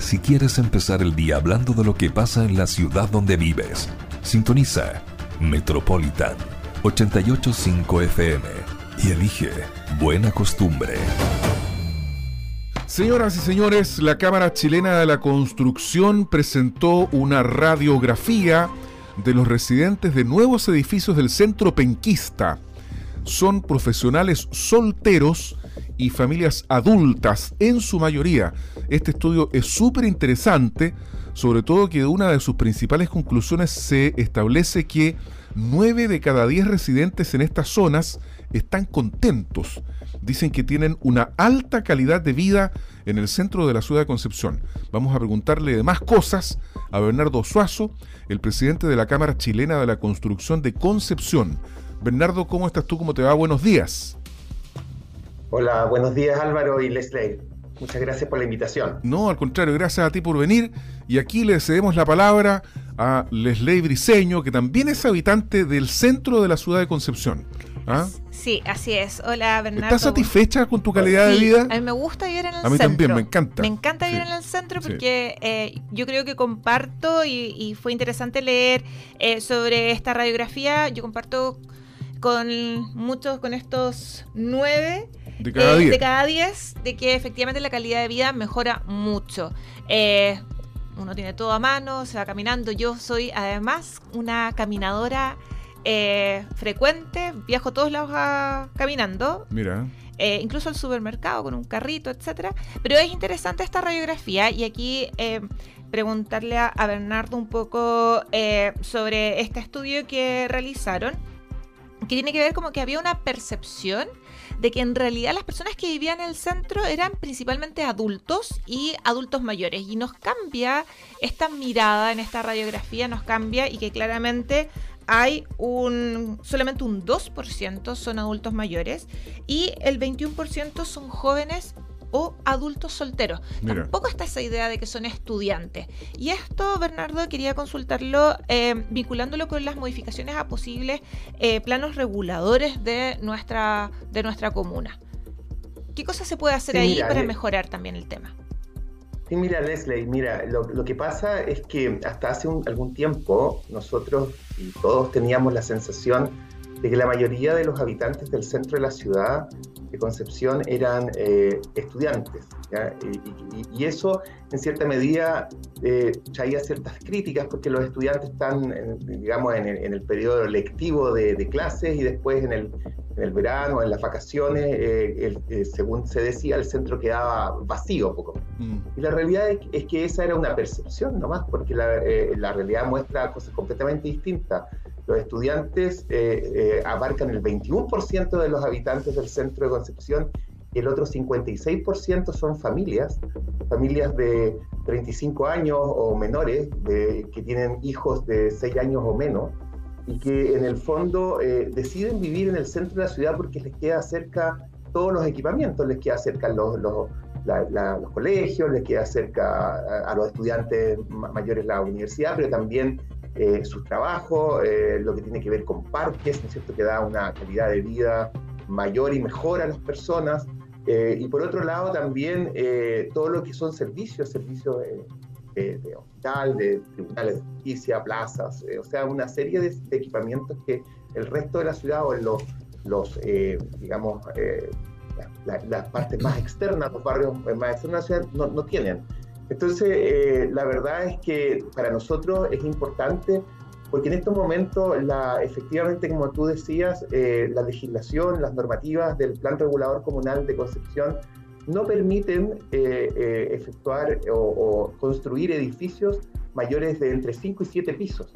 si quieres empezar el día hablando de lo que pasa en la ciudad donde vives. Sintoniza Metropolitan 885 FM y elige Buena Costumbre. Señoras y señores, la Cámara Chilena de la Construcción presentó una radiografía de los residentes de nuevos edificios del centro penquista. Son profesionales solteros y familias adultas en su mayoría. Este estudio es súper interesante, sobre todo que una de sus principales conclusiones se establece que 9 de cada 10 residentes en estas zonas están contentos. Dicen que tienen una alta calidad de vida en el centro de la ciudad de Concepción. Vamos a preguntarle de más cosas a Bernardo Suazo, el presidente de la Cámara Chilena de la Construcción de Concepción. Bernardo, ¿cómo estás tú? ¿Cómo te va? Buenos días. Hola, buenos días Álvaro y Leslie. Muchas gracias por la invitación. No, al contrario, gracias a ti por venir. Y aquí le cedemos la palabra a Leslie Briseño, que también es habitante del centro de la ciudad de Concepción. ¿Ah? Sí, así es. Hola, Bernardo. ¿Estás satisfecha con tu calidad de vida? A mí me gusta vivir en el centro. A mí también, me encanta. Me encanta vivir en el centro porque eh, yo creo que comparto y, fue interesante leer eh, sobre esta radiografía. Yo comparto con muchos, con estos nueve de cada, diez. de cada diez, de que efectivamente la calidad de vida mejora mucho. Eh, uno tiene todo a mano, se va caminando. Yo soy además una caminadora eh, frecuente, viajo todos lados caminando. Mira. Eh, incluso al supermercado con un carrito, etcétera. Pero es interesante esta radiografía y aquí eh, preguntarle a, Bernardo un poco sobre este estudio que realizaron, que tiene que ver como que había una percepción de que en realidad las personas que vivían en el centro eran principalmente adultos y adultos mayores. Y nos cambia esta mirada en esta radiografía, nos cambia y que claramente hay un solamente un 2% son adultos mayores y el 21% son jóvenes o adultos solteros. Tampoco está esa idea de que son estudiantes. Y esto, Bernardo, quería consultarlo eh, vinculándolo con las modificaciones a posibles eh, planos reguladores de nuestra, de nuestra comuna. ¿Qué cosas se puede hacer ahí para eh, mejorar también el tema? Sí, mira, Leslie, mira, lo, que pasa es que hasta hace algún tiempo nosotros y todos teníamos la sensación de que la mayoría de los habitantes del centro de la ciudad de Concepción eran eh, estudiantes. Y, eso, en cierta medida, eh, traía ciertas críticas porque los estudiantes están, digamos, en el, periodo lectivo de, clases y después en el, en el verano, en las vacaciones, eh, según se decía, el centro quedaba vacío poco. Mm. Y la realidad es, que esa era una percepción nomás, porque la, la realidad muestra cosas completamente distintas. Los estudiantes eh, eh, abarcan el 21% de los habitantes del centro de Concepción y el otro 56% son familias, familias de 35 años o menores, que tienen hijos de 6 años o menos, y que en el fondo eh, deciden vivir en el centro de la ciudad porque les queda cerca todos los equipamientos, les queda cerca los, los, los colegios, les queda cerca a, a, los estudiantes mayores la universidad, pero también eh, sus trabajos, eh, lo que tiene que ver con parques, ¿no es cierto?, que da una calidad de vida mayor y mejor a las personas. Eh, y por otro lado también todo lo que son servicios, servicios de, de, hospital, de tribunales de justicia, plazas, o sea, una serie de, equipamientos que el resto de la ciudad o en los, digamos, las partes más externas, los barrios más externos de la ciudad no tienen. Entonces, eh, la verdad es que para nosotros es importante porque en estos momentos, la, efectivamente, como tú decías, eh, la legislación, las normativas del Plan Regulador Comunal de Concepción no permiten eh, efectuar o, construir edificios mayores de entre 5 y 7 pisos,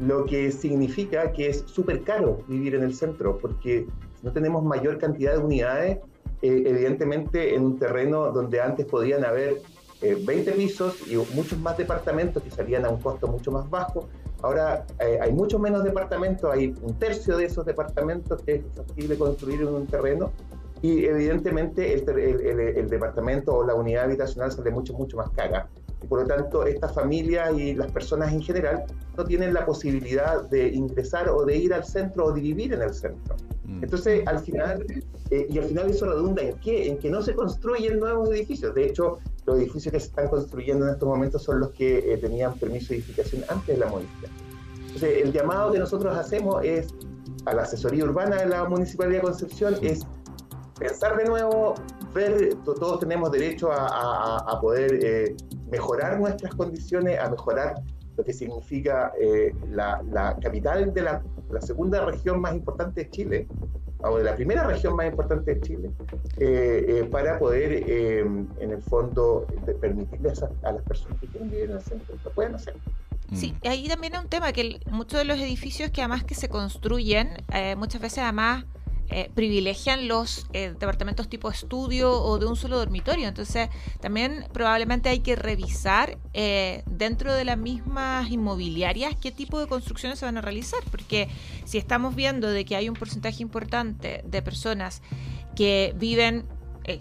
lo que significa que es súper caro vivir en el centro, porque no tenemos mayor cantidad de unidades, evidentemente en un terreno donde antes podían haber 20 eh, pisos y muchos más departamentos que salían a un costo mucho más bajo. Ahora eh, hay mucho menos departamentos, hay un tercio de esos departamentos que es posible construir en un terreno y evidentemente el, el, departamento o la unidad habitacional sale mucho, mucho más cara. y por lo tanto estas familias y las personas en general no tienen la posibilidad de ingresar o de ir al centro o de vivir en el centro. Mm. Entonces, al final, eh, y al final eso redunda en qué? En que no se construyen nuevos edificios. De hecho, los edificios que se están construyendo en estos momentos son los que eh, tenían permiso de edificación antes de la modificación. Entonces, el llamado que nosotros hacemos es a la asesoría urbana de la Municipalidad de Concepción es pensar de nuevo, ver, todos tenemos derecho a, poder eh, mejorar nuestras condiciones, a mejorar lo que significa eh, la, capital de la, segunda región más importante de Chile, o de la primera región más importante de Chile, eh, para poder, en el fondo, permitirles a, las personas que quieren vivir en el centro, lo puedan hacer. Sí, mm. ahí también hay un tema que muchos de los edificios que además que se construyen, muchas veces además eh, privilegian los eh, departamentos tipo estudio o de un solo dormitorio. Entonces, también probablemente hay que revisar eh, dentro de las mismas inmobiliarias qué tipo de construcciones se van a realizar, porque si estamos viendo de que hay un porcentaje importante de personas que viven,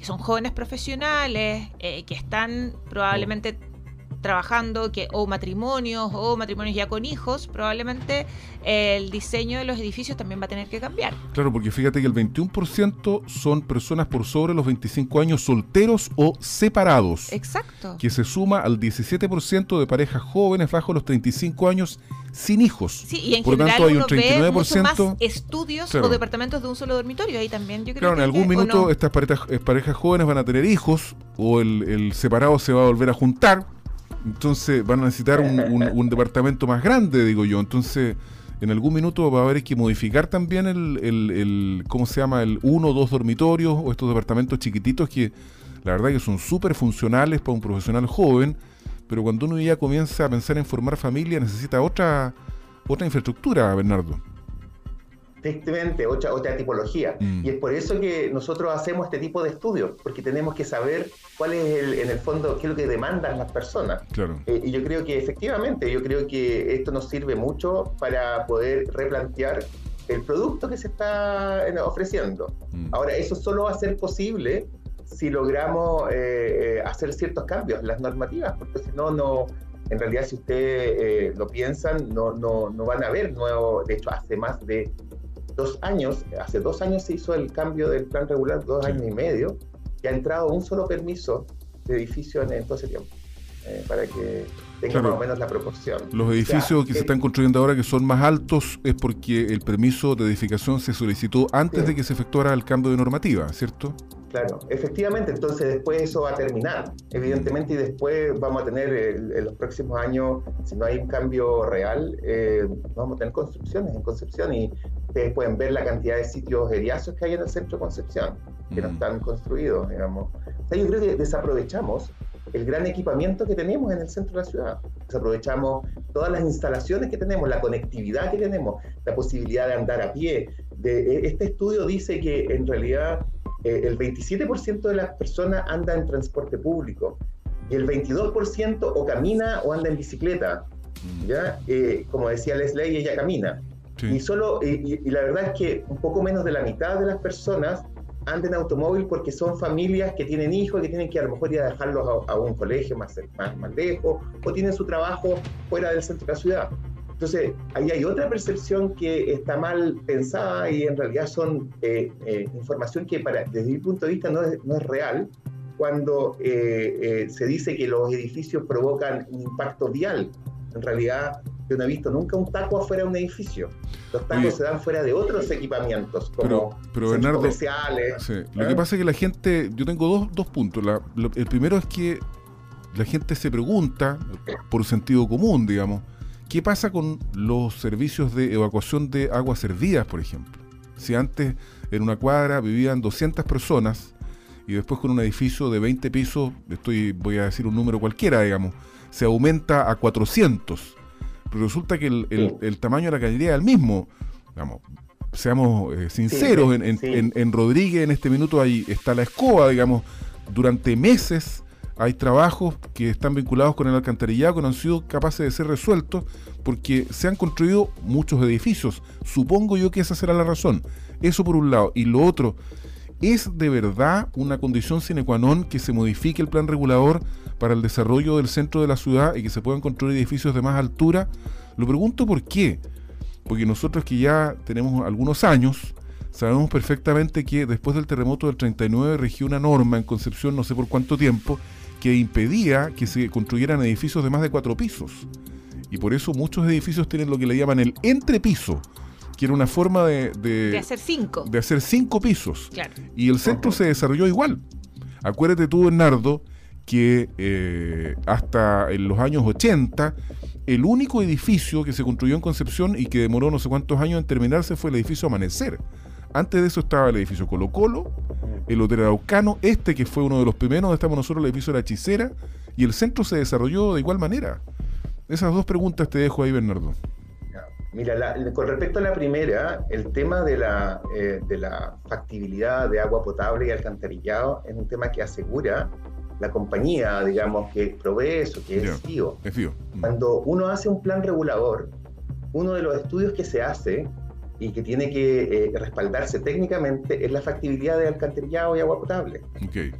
son jóvenes profesionales, que están probablemente trabajando, que o matrimonios o matrimonios ya con hijos, probablemente el diseño de los edificios también va a tener que cambiar. Claro, porque fíjate que el 21% son personas por sobre los 25 años solteros o separados. Exacto. Que se suma al 17% de parejas jóvenes bajo los 35 años sin hijos. Sí, y en por general tanto, hay un 39%, mucho más estudios o departamentos de un solo dormitorio. Ahí también yo creo claro, en algún minuto estas parejas, eh, parejas, jóvenes van a tener hijos o el, el separado se va a volver a juntar entonces van a necesitar un, departamento más grande, digo yo. Entonces, en algún minuto va a haber que modificar también el, el, ¿cómo se llama? El uno o dos dormitorios o estos departamentos chiquititos que la verdad que son súper funcionales para un profesional joven, pero cuando uno ya comienza a pensar en formar familia necesita otra, otra infraestructura, Bernardo. Efectivamente, otra, otra tipología. Mm. Y es por eso que nosotros hacemos este tipo de estudios, porque tenemos que saber cuál es el, en el fondo, qué es lo que demandan las personas. Claro. Eh, y yo creo que efectivamente, yo creo que esto nos sirve mucho para poder replantear el producto que se está eh, ofreciendo. Mm. Ahora, eso solo va a ser posible si logramos eh, hacer ciertos cambios en las normativas, porque si no, no, en realidad si ustedes lo piensan, no, no, no van a haber nuevo, de hecho hace más de dos años, hace dos años se hizo el cambio del plan regular, dos años y medio, y ha entrado un solo permiso de edificio en, todo ese tiempo, eh, para que tenga más o menos la proporción. Los edificios que se están construyendo ahora que son más altos es porque el permiso de edificación se solicitó antes de que se efectuara el cambio de normativa, ¿cierto? Claro, efectivamente, entonces después eso va a terminar, evidentemente, y después vamos a tener en los próximos años, si no hay un cambio real, eh, vamos a tener construcciones en Concepción y ustedes pueden ver la cantidad de sitios eriazos que hay en el centro de Concepción, que no mm. están construidos, digamos. O sea, yo creo que desaprovechamos el gran equipamiento que tenemos en el centro de la ciudad. Desaprovechamos todas las instalaciones que tenemos, la conectividad que tenemos, la posibilidad de andar a pie. De, e, este estudio dice que en realidad eh, el 27% de las personas anda en transporte público y el 22% o camina o anda en bicicleta. Mm. ¿ya? Eh, como decía Leslie, ella camina. Y, solo, y, la verdad es que un poco menos de la mitad de las personas andan en automóvil porque son familias que tienen hijos, que tienen que a lo mejor ir a dejarlos a, un colegio más, más, más, lejos, o tienen su trabajo fuera del centro de la ciudad. Entonces, ahí hay otra percepción que está mal pensada y en realidad son eh, eh, información que para, desde mi punto de vista no es, no es real cuando eh, se dice que los edificios provocan un impacto vial. En realidad, yo no he visto nunca un taco afuera de un edificio. Los tacos se dan fuera de otros equipamientos, como pero, comerciales. Lo que ¿eh? pasa es que la gente, yo tengo dos, dos puntos. el primero es que la gente se pregunta, por sentido común, digamos, ¿qué pasa con los servicios de evacuación de aguas servidas, por ejemplo? Si antes en una cuadra vivían 200 personas y después con un edificio de 20 pisos, estoy voy a decir un número cualquiera, digamos, se aumenta a 400 resulta que el, tamaño de la cañería es el mismo. seamos eh, sinceros, en, Rodríguez en este minuto ahí está la escoba, digamos, durante meses hay trabajos que están vinculados con el alcantarillado que no han sido capaces de ser resueltos porque se han construido muchos edificios. Supongo yo que esa será la razón. Eso por un lado. Y lo otro, ¿Es de verdad una condición sine qua non que se modifique el plan regulador para el desarrollo del centro de la ciudad y que se puedan construir edificios de más altura? Lo pregunto por qué. Porque nosotros que ya tenemos algunos años, sabemos perfectamente que después del terremoto del 39 regió una norma en Concepción, no sé por cuánto tiempo, que impedía que se construyeran edificios de más de cuatro pisos. Y por eso muchos edificios tienen lo que le llaman el entrepiso, que era una forma de... De, hacer cinco. De hacer cinco pisos. Y el centro se desarrolló igual. Acuérdate tú, Bernardo, que eh, hasta en los años 80 el único edificio que se construyó en Concepción y que demoró no sé cuántos años en terminarse fue el edificio Amanecer. Antes de eso estaba el edificio Colo Colo, el Hotel Araucano, este que fue uno de los primeros donde estamos nosotros, el edificio La Hechicera, y el centro se desarrolló de igual manera. Esas dos preguntas te dejo ahí, Bernardo. Mira, con respecto a la primera, el tema de la, eh, de la factibilidad de agua potable y alcantarillado es un tema que asegura la compañía, digamos, que provee eso, que es FIO. Mm. Cuando uno hace un plan regulador, uno de los estudios que se hace y que tiene que eh, respaldarse técnicamente es la factibilidad de alcantarillado y agua potable.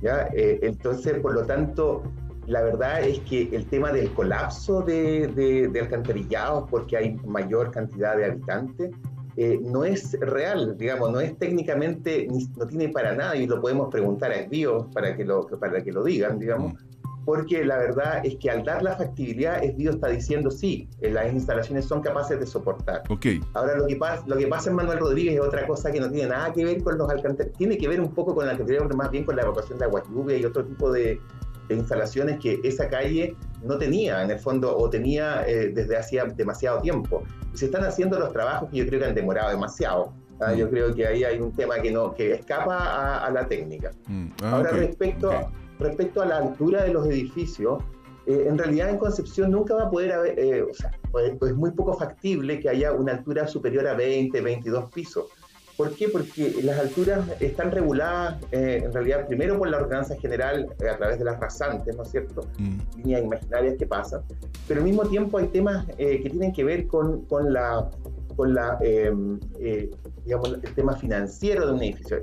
¿ya? Eh, entonces, por lo tanto, la verdad es que el tema del colapso de, de, de alcantarillados, porque hay mayor cantidad de habitantes, eh, no es real, digamos, no es técnicamente, no tiene para nada, y lo podemos preguntar a Esbio para que lo, para que lo digan, digamos, mm. porque la verdad es que al dar la factibilidad, Esbio está diciendo sí, eh, las instalaciones son capaces de soportar. Okay. Ahora lo que, pasa, lo que pasa en Manuel Rodríguez es otra cosa que no tiene nada que ver con los alcantarillados, tiene que ver un poco con la alcantarillado, más bien con la evacuación de agua lluvia y otro tipo de, de instalaciones que esa calle no tenía, en el fondo, o tenía eh, desde hacía demasiado tiempo. Se están haciendo los trabajos que yo creo que han demorado demasiado. ¿ah? Yo mm. creo que ahí hay un tema que, no, que escapa a, la técnica. Mm. Ah, Ahora, respecto, respecto a la altura de los edificios, eh, en realidad en Concepción nunca va a poder haber, eh, o sea, pues, pues es muy poco factible que haya una altura superior a 20, 22 pisos. ¿Por qué? Porque las alturas están reguladas eh, en realidad primero por la ordenanza general eh, a través de las rasantes, ¿no es cierto? Mm. Líneas imaginarias que pasan, pero al mismo tiempo hay temas eh, que tienen que ver con, con la, con la em, digamos, el tema financiero de un edificio.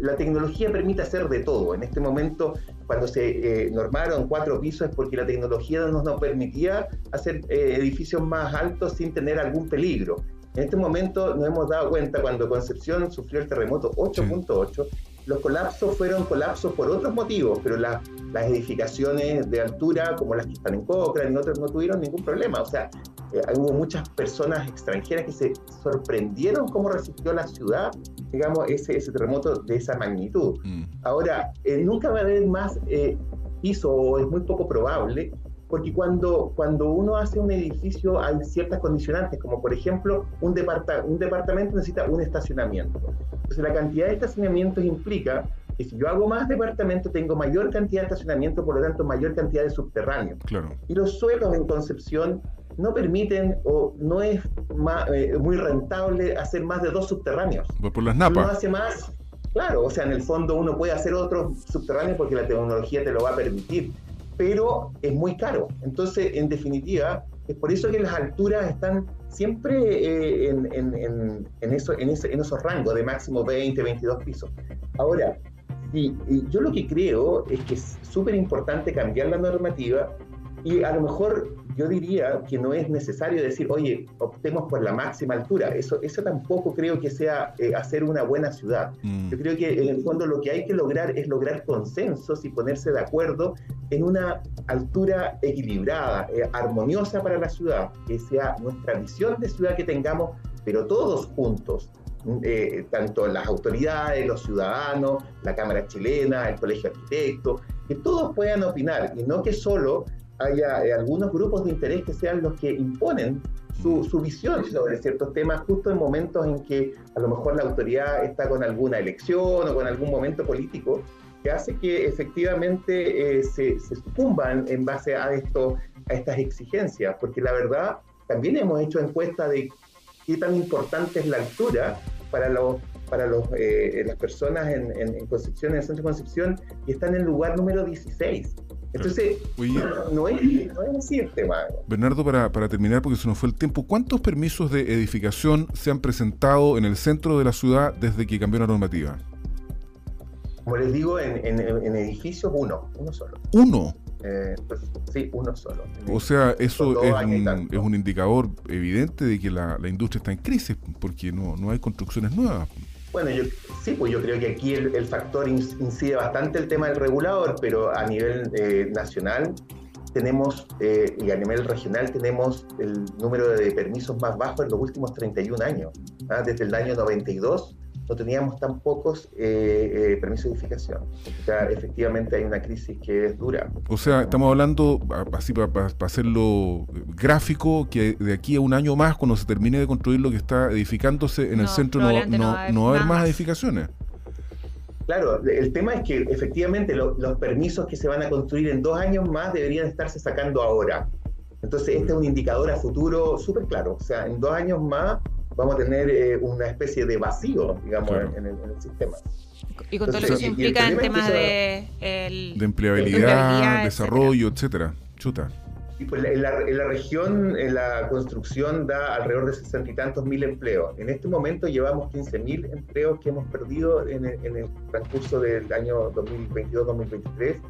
la tecnología permite hacer de todo. En este momento, cuando se normaron cuatro pisos es porque la tecnología nos, nos permitía hacer edificios más altos sin tener algún peligro. En este momento nos hemos dado cuenta cuando Concepción sufrió el terremoto 8.8, los colapsos fueron colapsos por otros motivos, pero las edificaciones de altura, como las que están en Cochrane y otras, no tuvieron ningún problema. O sea, eh, hubo muchas personas extranjeras que se sorprendieron cómo resistió la ciudad, digamos, ese, ese terremoto de esa magnitud. Mm. Ahora, eh, nunca va a haber más eh, piso, o es muy poco probable, porque cuando, cuando uno hace un edificio hay ciertas condicionantes, como por ejemplo un, un departamento necesita un estacionamiento. Entonces la cantidad de estacionamientos implica que si yo hago más departamentos tengo mayor cantidad de estacionamiento, por lo tanto mayor cantidad de subterráneos. Claro. Y los suelos en Concepción no permiten o no es eh, muy rentable hacer más de dos subterráneos. Por las napas. Uno hace más, claro, o sea, en el fondo uno puede hacer otros subterráneos porque la tecnología te lo va a permitir pero es muy caro. Entonces, en definitiva, es por eso que las alturas están siempre eh, en, esos rangos de máximo 20, 22 pisos. Ahora, yo lo que creo es que es súper importante cambiar la normativa y a lo mejor yo diría que no es necesario decir, oye, optemos por la máxima altura. Eso, eso tampoco creo que sea eh, hacer una buena ciudad. Mm. Yo creo que en el fondo lo que hay que lograr es lograr consensos y ponerse de acuerdo en una altura equilibrada, eh, armoniosa para la ciudad, que sea nuestra visión de ciudad que tengamos, pero todos juntos. Eh, tanto las autoridades, los ciudadanos, la Cámara Chilena, el Colegio de Arquitectos, que todos puedan opinar y no que solo haya eh, algunos grupos de interés que sean los que imponen su, su, visión sobre ciertos temas justo en momentos en que a lo mejor la autoridad está con alguna elección o con algún momento político que hace que efectivamente eh, se, se sucumban en base a, esto, a estas exigencias, porque la verdad también hemos hecho encuestas de qué tan importante es la altura para los para los, eh, las personas en, en, en, Concepción, en el centro de Concepción, y están en el lugar número 16. Entonces, no, es, así el tema. Bernardo, para, para terminar, porque se nos fue el tiempo, ¿cuántos permisos de edificación se han presentado en el centro de la ciudad desde que cambió la normativa? Como les digo, en, edificios uno, uno solo. ¿Uno? Eh, pues, sí, uno solo. O sea, eso es un, es un, indicador evidente de que la, industria está en crisis, porque no, no hay construcciones nuevas. Bueno, yo, sí, pues yo creo que aquí el, factor incide bastante el tema del regulador, pero a nivel eh, nacional tenemos, eh, y a nivel regional tenemos el número de permisos más bajo en los últimos 31 años. ¿ah? Desde el año 92 no teníamos tan pocos eh, eh, permisos de edificación. O sea, efectivamente hay una crisis que es dura. O sea, estamos hablando, así para, hacerlo gráfico, que de aquí a un año más, cuando se termine de construir lo que está edificándose en el centro, no, no, no va a haber más edificaciones. Claro, el tema es que efectivamente los permisos que se van a construir en dos años más deberían estarse sacando ahora. Entonces, este es un indicador a futuro súper claro. O sea, en dos años más vamos a tener eh, una especie de vacío, digamos, en, el, sistema. Y con todo lo que eso implica en temas de, de empleabilidad, desarrollo, etcétera. Chuta. Y pues en la, en la, región, en la construcción da alrededor de sesenta y tantos mil empleos. En este momento llevamos 15 mil empleos que hemos perdido en el, en el transcurso del año 2022-2023.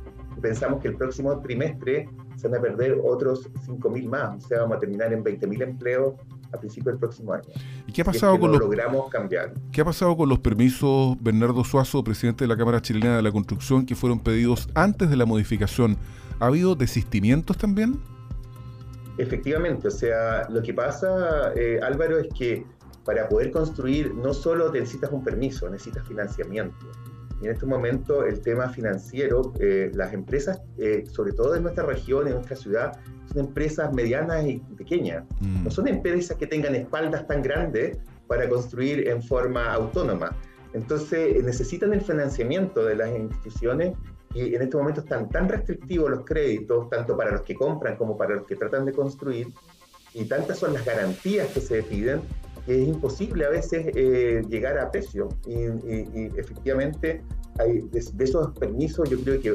Pensamos que el próximo trimestre se van a perder otros 5 mil más. O sea, vamos a terminar en 20 mil empleos a principios del próximo año. ¿Y qué ha pasado con los logramos cambiar? ¿Qué ha pasado con los permisos Bernardo Suazo, presidente de la Cámara Chilena de la Construcción, que fueron pedidos antes de la modificación? ¿Ha habido desistimientos también? Efectivamente, o sea, lo que pasa, eh, Álvaro, es que para poder construir no solo necesitas un permiso, necesitas financiamiento. Y en este momento el tema financiero, eh, las empresas, eh, sobre todo en nuestra región, en nuestra ciudad, son empresas medianas y pequeñas. Mm. No son empresas que tengan espaldas tan grandes para construir en forma autónoma. Entonces necesitan el financiamiento de las instituciones y en este momento están tan restrictivos los créditos, tanto para los que compran como para los que tratan de construir, y tantas son las garantías que se piden, es imposible a veces eh, llegar a precio. Y, efectivamente, de, esos permisos yo creo que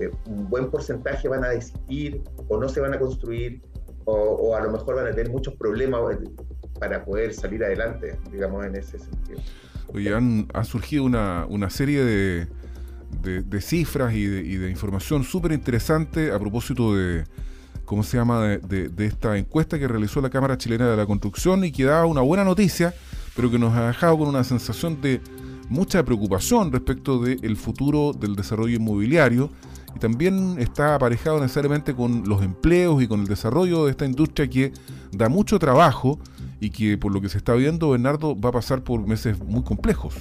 eh, un buen porcentaje van a desistir o no se van a construir o, a lo mejor van a tener muchos problemas eh, para poder salir adelante, digamos, en ese sentido. Oye, han, ha surgido una, una serie de, de, cifras y de, información súper interesante a propósito de, ¿cómo se llama?, de, esta encuesta que realizó la Cámara Chilena de la Construcción y que da una buena noticia, pero que nos ha dejado con una sensación de mucha preocupación respecto del futuro del desarrollo inmobiliario y también está aparejado necesariamente con los empleos y con el desarrollo de esta industria que da mucho trabajo y que por lo que se está viendo, Bernardo, va a pasar por meses muy complejos.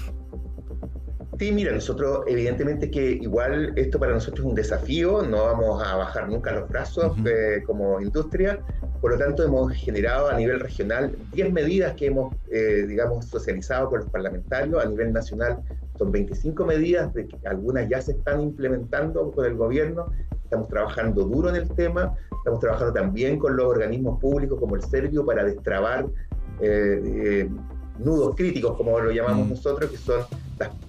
Sí, mira, nosotros evidentemente que igual esto para nosotros es un desafío, no vamos a bajar nunca los brazos eh, como industria, por lo tanto hemos generado a nivel regional 10 medidas que hemos, eh, digamos, socializado con los parlamentarios, a nivel nacional son 25 medidas, de que algunas ya se están implementando con el gobierno, estamos trabajando duro en el tema, estamos trabajando también con los organismos públicos como el Servio para destrabar eh, nudos críticos, como lo llamamos mm. nosotros, que son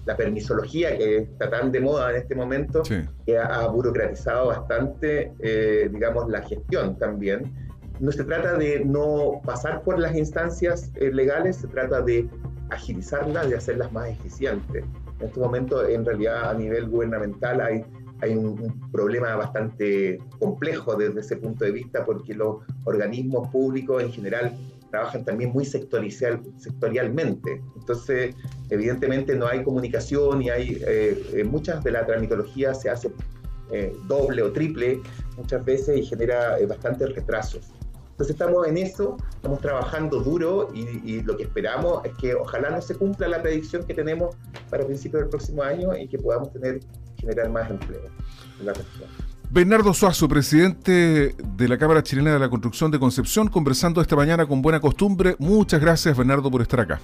la, permisología que está tan de moda en este momento, que ha, burocratizado bastante, eh, digamos, la gestión también. No se trata de no pasar por las instancias eh, legales, se trata de agilizarlas, de hacerlas más eficientes. En este momento, en realidad, a nivel gubernamental hay, hay un, un, problema bastante complejo desde ese punto de vista, porque los organismos públicos en general trabajan también muy sectorial, sectorialmente. Entonces, evidentemente no hay comunicación y hay eh, eh, muchas de la tramitología se hace eh, doble o triple muchas veces y genera bastantes retrasos. Entonces estamos en eso, estamos trabajando duro y, lo que esperamos es que ojalá no se cumpla la predicción que tenemos para principios del próximo año y que podamos tener generar más empleo en la región. Bernardo Suazo, presidente de la Cámara Chilena de la Construcción de Concepción, conversando esta mañana con buena costumbre. Muchas gracias, Bernardo, por estar acá.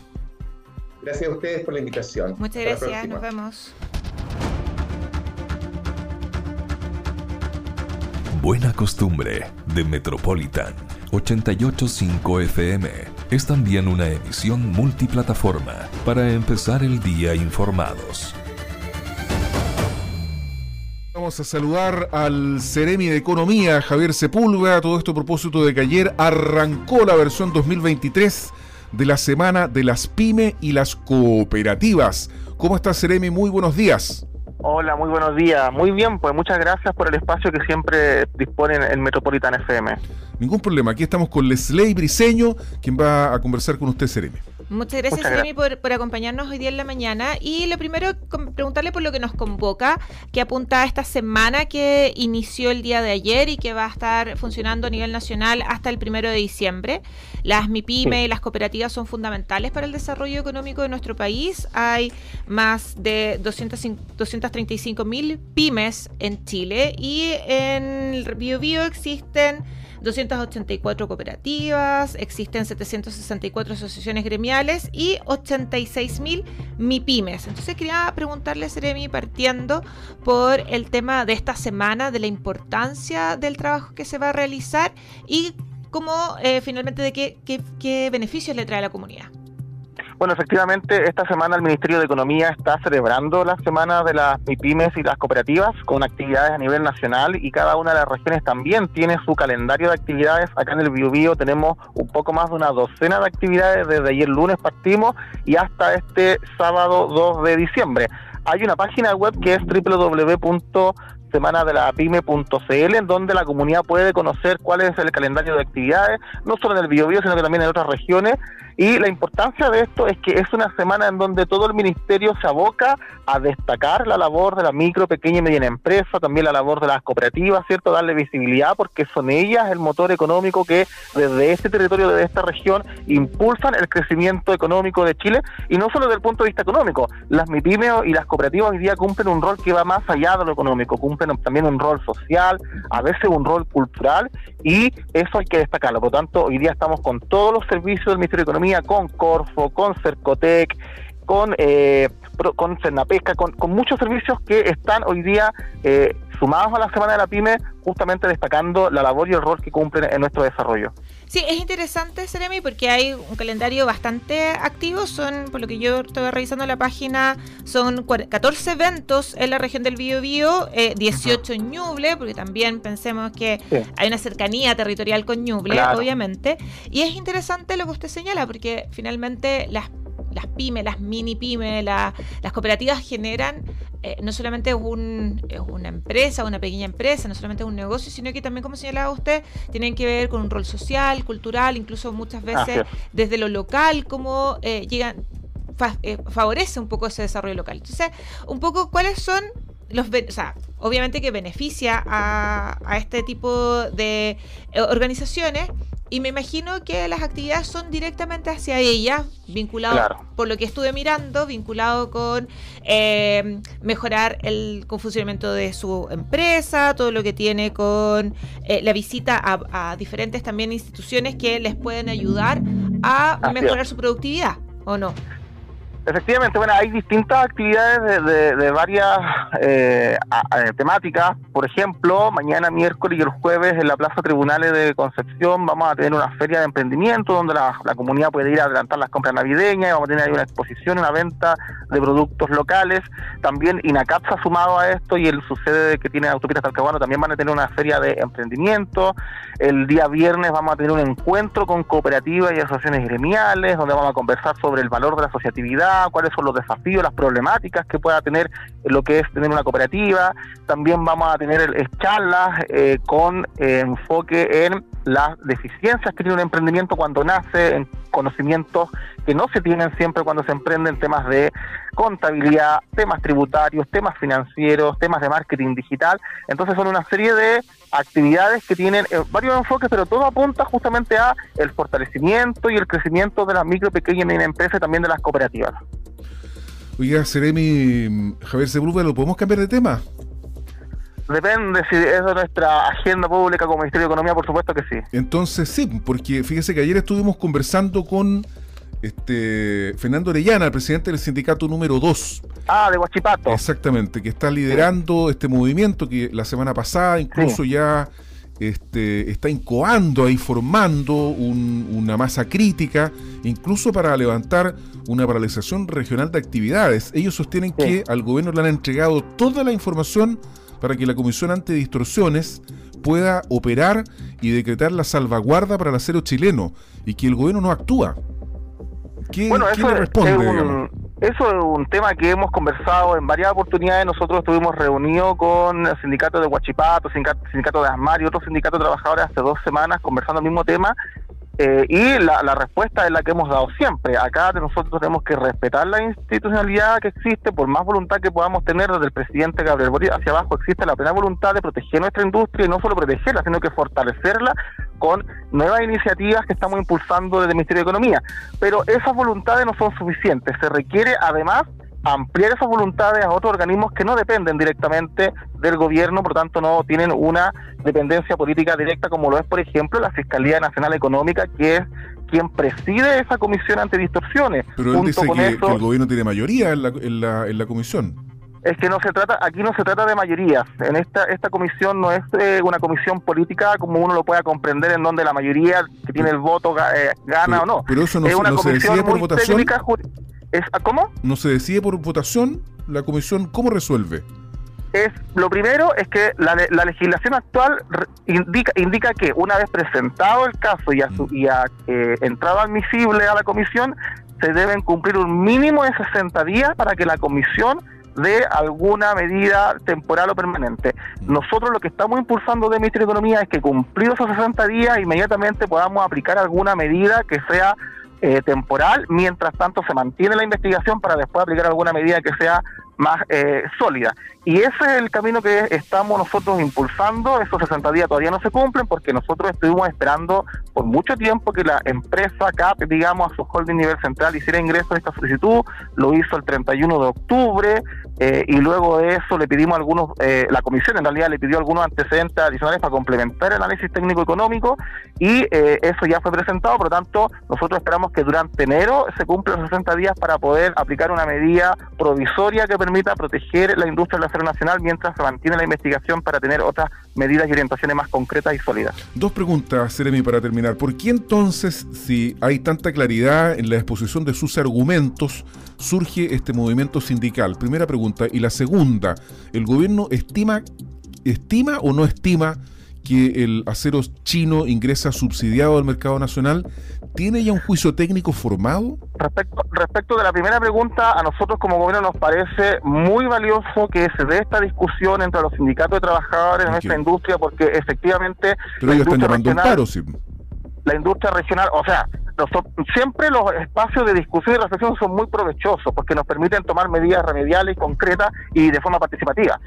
Gracias a ustedes por la invitación. Muchas gracias, nos vemos. Buena costumbre de Metropolitan 885 FM es también una emisión multiplataforma para empezar el día informados. Vamos a saludar al Ceremi de Economía, Javier Sepúlveda. Todo esto a propósito de que ayer arrancó la versión 2023 de la Semana de las Pyme y las Cooperativas. ¿Cómo está Ceremi? Muy buenos días. Hola, muy buenos días. Muy bien, pues muchas gracias por el espacio que siempre disponen en Metropolitan FM. Ningún problema, aquí estamos con Lesley Briseño, quien va a conversar con usted, Seremi. Muchas gracias, Jeremy, por, acompañarnos hoy día en la mañana. Y lo primero, preguntarle por lo que nos convoca, que apunta a esta semana que inició el día de ayer y que va a estar funcionando a nivel nacional hasta el primero de diciembre. Las MIPYME y las cooperativas son fundamentales para el desarrollo económico de nuestro país. Hay más de 235 mil pymes en Chile y en Bio existen 284 cooperativas, existen 764 asociaciones gremiales y 86.000 MIPIMES. Entonces quería preguntarle, Seremi, partiendo por el tema de esta semana, de la importancia del trabajo que se va a realizar y cómo eh, finalmente de qué, qué beneficios le trae a la comunidad. Bueno, efectivamente, esta semana el Ministerio de Economía está celebrando la semana de las MIPIMES y las cooperativas con actividades a nivel nacional y cada una de las regiones también tiene su calendario de actividades. Acá en el Biobío tenemos un poco más de una docena de actividades. Desde ayer lunes partimos y hasta este sábado 2 de diciembre. Hay una página web que es www.semanadelapyme.cl en donde la comunidad puede conocer cuál es el calendario de actividades, no solo en el Biobío, sino que también en otras regiones y la importancia de esto es que es una semana en donde todo el ministerio se aboca a destacar la labor de la micro, pequeña y mediana empresa, también la labor de las cooperativas, ¿cierto? Darle visibilidad porque son ellas el motor económico que desde este territorio, desde esta región, impulsan el crecimiento económico de Chile y no solo desde el punto de vista económico. Las MIPIMES y las cooperativas hoy día cumplen un rol que va más allá de lo económico, cumplen también un rol social, a veces un rol cultural y eso hay que destacarlo. Por lo tanto, hoy día estamos con todos los servicios del Ministerio de Economía con Corfo, con Cercotec, con, eh, con Cernapesca, con, con muchos servicios que están hoy día eh, sumados a la Semana de la PyME, justamente destacando la labor y el rol que cumplen en nuestro desarrollo. Sí, es interesante, Seremi, porque hay un calendario bastante activo. Son, por lo que yo estoy revisando la página, son 14 eventos en la región del Biobío, eh, 18 en Ñuble, porque también pensemos que hay una cercanía territorial con Ñuble, obviamente. Y es interesante lo que usted señala, porque finalmente las las pymes, las mini pymes, las cooperativas generan eh, no solamente un, una empresa, una pequeña empresa, no solamente un negocio, sino que también, como señalaba usted, tienen que ver con un rol social, cultural, incluso muchas veces desde lo local, cómo eh, llegan, eh, favorece un poco ese desarrollo local. Entonces, un poco cuáles son los, o sea, obviamente que beneficia a, a este tipo de organizaciones, y me imagino que las actividades son directamente hacia ella, vinculado, por lo que estuve mirando, vinculado con eh, mejorar el funcionamiento de su empresa, todo lo que tiene con eh, la visita a, diferentes también instituciones que les pueden ayudar a mejorar su productividad, ¿o no? Efectivamente, bueno, hay distintas actividades de, varias eh, temáticas. Por ejemplo, mañana miércoles y el jueves en la Plaza Tribunales de Concepción vamos a tener una feria de emprendimiento donde la, comunidad puede ir a adelantar las compras navideñas, vamos a tener ahí una exposición, una venta de productos locales. También INACAP se ha sumado a esto y el sucede que tiene Autopistas Talcahuano también van a tener una feria de emprendimiento. El día viernes vamos a tener un encuentro con cooperativas y asociaciones gremiales donde vamos a conversar sobre el valor de la asociatividad cuáles son los desafíos, las problemáticas que pueda tener lo que es tener una cooperativa. También vamos a tener charlas eh, con eh, enfoque en las deficiencias que tiene un emprendimiento cuando nace, en conocimientos que no se tienen siempre cuando se emprenden temas de contabilidad, temas tributarios, temas financieros, temas de marketing digital. Entonces son una serie de actividades que tienen eh, varios enfoques, pero todo apunta justamente a el fortalecimiento y el crecimiento de las micro, pequeñas y medianas empresas y también de las cooperativas. Oiga, Seremi, Javier Sepúlveda, ¿lo podemos cambiar de tema? Depende si es de nuestra agenda pública como Ministerio de Economía, por supuesto que sí. Entonces sí, porque fíjese que ayer estuvimos conversando con este Fernando Orellana, el presidente del sindicato número 2. Ah, de Huachipato. Exactamente, que está liderando este movimiento que la semana pasada incluso ya este, está incoando y formando una masa crítica, incluso para levantar una paralización regional de actividades. Ellos sostienen que al gobierno le han entregado toda la información para que la Comisión Antidistorsiones pueda operar y decretar la salvaguarda para el acero chileno y que el gobierno no actúa. ¿Qué, bueno, eso le responde? Eso es un tema que hemos conversado en varias oportunidades. Nosotros estuvimos reunidos con el sindicato de Huachipato, sindicato, sindicato de Asmar y otros sindicatos de trabajadores hace dos semanas conversando el mismo tema eh, y la, respuesta es la que hemos dado siempre. Acá nosotros tenemos que respetar la institucionalidad que existe, por más voluntad que podamos tener desde el presidente Gabriel Boric hacia abajo, existe la plena voluntad de proteger nuestra industria y no solo protegerla, sino que fortalecerla con nuevas iniciativas que estamos impulsando desde el Ministerio de Economía. Pero esas voluntades no son suficientes. Se requiere además ampliar esas voluntades a otros organismos que no dependen directamente del gobierno, por lo tanto no tienen una dependencia política directa como lo es, por ejemplo, la Fiscalía Nacional Económica, que es quien preside esa comisión ante distorsiones. Pero él dice que, el gobierno tiene mayoría en la, en la, en la comisión es que no se trata aquí no se trata de mayorías en esta esta comisión no es eh, una comisión política como uno lo pueda comprender en donde la mayoría que tiene el voto eh, gana o no pero eso no, es una comisión se decide por votación es, ¿Cómo? ¿No se decide por votación? ¿La comisión cómo resuelve? Es, lo primero es que la, la legislación actual indica, indica que una vez presentado el caso y, a su, y a, eh, entrado admisible a la comisión, se deben cumplir un mínimo de 60 días para que la comisión dé alguna medida temporal o permanente. Mm. Nosotros lo que estamos impulsando de Ministerio de Economía es que cumplidos esos 60 días inmediatamente podamos aplicar alguna medida que sea eh, temporal, mientras tanto se mantiene la investigación para después aplicar alguna medida que sea más eh, sólida. Y ese es el camino que estamos nosotros impulsando. Esos 60 días todavía no se cumplen porque nosotros estuvimos esperando por mucho tiempo que la empresa CAP, digamos, a su holding nivel central hiciera ingreso de esta solicitud. Lo hizo el 31 de octubre eh, y luego de eso le pedimos algunos, eh, la comisión en realidad le pidió algunos antecedentes adicionales para complementar el análisis técnico-económico y eso ya fue presentado. Por lo tanto, nosotros esperamos que durante enero se cumplan los 60 días para poder aplicar una medida provisoria que permita proteger la industria del acero nacional mientras se mantiene la investigación para tener otras medidas y orientaciones más concretas y sólidas. Dos preguntas, Seremi, para terminar. ¿Por qué entonces, si hay tanta claridad en la exposición de sus argumentos, surge este movimiento sindical? Primera pregunta. Y la segunda, ¿el gobierno estima, estima o no estima que el acero chino ingresa subsidiado al mercado nacional? ¿Tiene ya un juicio técnico formado? Respecto, respecto de la primera pregunta, a nosotros como gobierno nos parece muy valioso que se dé esta discusión entre los sindicatos de trabajadores en nuestra industria, porque efectivamente... Pero ellos están llamando un paro, sí. La industria regional, o sea, siempre los espacios de discusión y reflexión son muy provechosos porque nos permiten tomar medidas remediales, concretas y de forma participativa.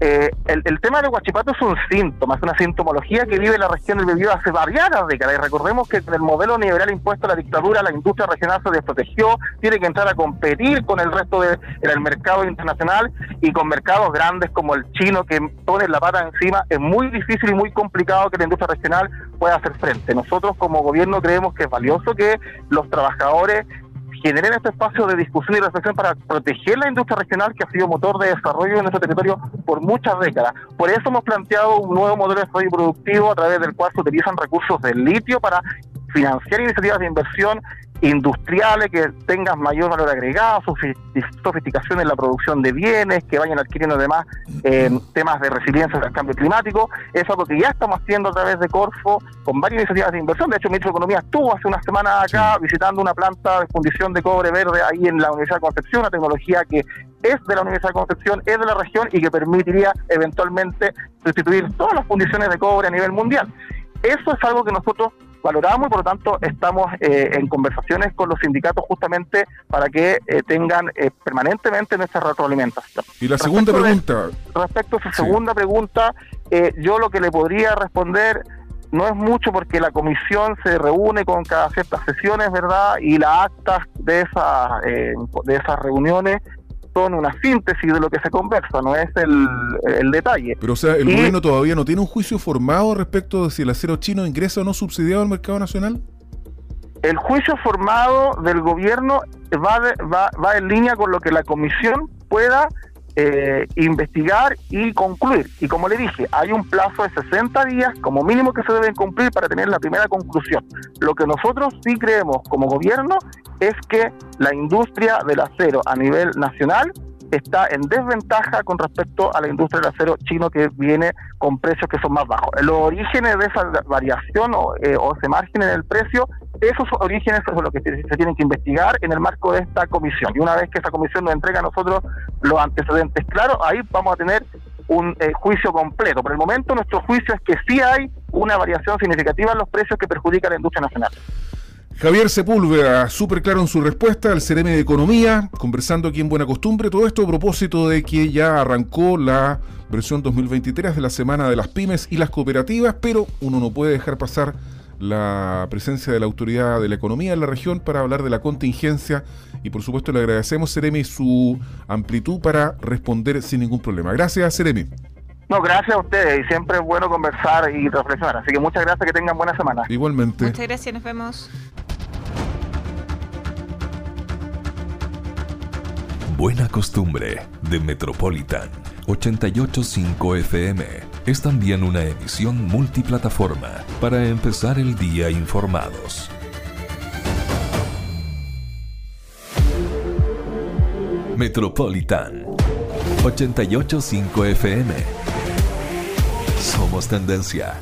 Eh, el, tema de Huachipato es un síntoma, es una sintomología que vive la región del Biobío hace varias décadas. Y recordemos que el modelo neoliberal impuesto a la dictadura, la industria regional se desprotegió, tiene que entrar a competir con el resto del mercado internacional y con mercados grandes como el chino que pone la pata encima. Es muy difícil y muy complicado que la industria regional pueda hacer frente. Nosotros como gobierno creemos que es valioso que los trabajadores generen este espacio de discusión y reflexión para proteger la industria regional que ha sido motor de desarrollo en nuestro territorio por muchas décadas. Por eso hemos planteado un nuevo modelo de desarrollo productivo a través del cual se utilizan recursos del litio para financiar iniciativas de inversión industriales que tengan mayor valor agregado, sofisticación en la producción de bienes, que vayan adquiriendo además eh, temas de resiliencia al cambio climático. Eso es algo que ya estamos haciendo a través de Corfo con varias iniciativas de inversión. De hecho, el ministro de Economía estuvo hace una semana acá visitando una planta de fundición de cobre verde ahí en la Universidad de Concepción, una tecnología que es de la Universidad de Concepción, es de la región y que permitiría eventualmente sustituir todas las fundiciones de cobre a nivel mundial. Eso es algo que nosotros valoramos y por lo tanto estamos eh, en conversaciones con los sindicatos justamente para que eh, tengan eh, permanentemente nuestra retroalimentación. Y la segunda pregunta. respecto a su segunda pregunta, yo lo que le podría responder no es mucho porque la comisión se reúne con cada ciertas sesiones, ¿verdad? Y las actas de, esa, de esas reuniones son una síntesis de lo que se conversa, no es el, detalle. Pero o sea, ¿el gobierno todavía no tiene un juicio formado respecto de si el acero chino ingresa o no subsidiado al mercado nacional? El juicio formado del gobierno va, va, va en línea con lo que la comisión pueda eh, investigar y concluir. Y como le dije, hay un plazo de 60 días como mínimo que se deben cumplir para tener la primera conclusión. Lo que nosotros sí creemos como gobierno es que la industria del acero a nivel nacional está en desventaja con respecto a la industria del acero chino que viene con precios que son más bajos. Los orígenes de esa variación o, eh, o ese margen en el precio, esos orígenes son los que se, tienen que investigar en el marco de esta comisión. Y una vez que esa comisión nos entrega a nosotros los antecedentes claros, ahí vamos a tener un eh, juicio completo. Por el momento nuestro juicio es que sí hay una variación significativa en los precios que perjudica a la industria nacional. Javier Sepúlveda, súper claro en su respuesta al CRM de Economía, conversando aquí en Buena Costumbre. Todo esto a propósito de que ya arrancó la versión 2023 de la Semana de las Pymes y las Cooperativas, pero uno no puede dejar pasar la presencia de la autoridad de la economía en la región para hablar de la contingencia y por supuesto le agradecemos, Seremi, su amplitud para responder sin ningún problema. Gracias, Seremi. No, gracias a ustedes y siempre es bueno conversar y reflexionar. Así que muchas gracias, que tengan buena semana. Igualmente. Muchas gracias, nos vemos. Buena Costumbre de Metropolitan 885 FM es también una emisión multiplataforma para empezar el día informados. Metropolitan 885 FM. Somos tendencia.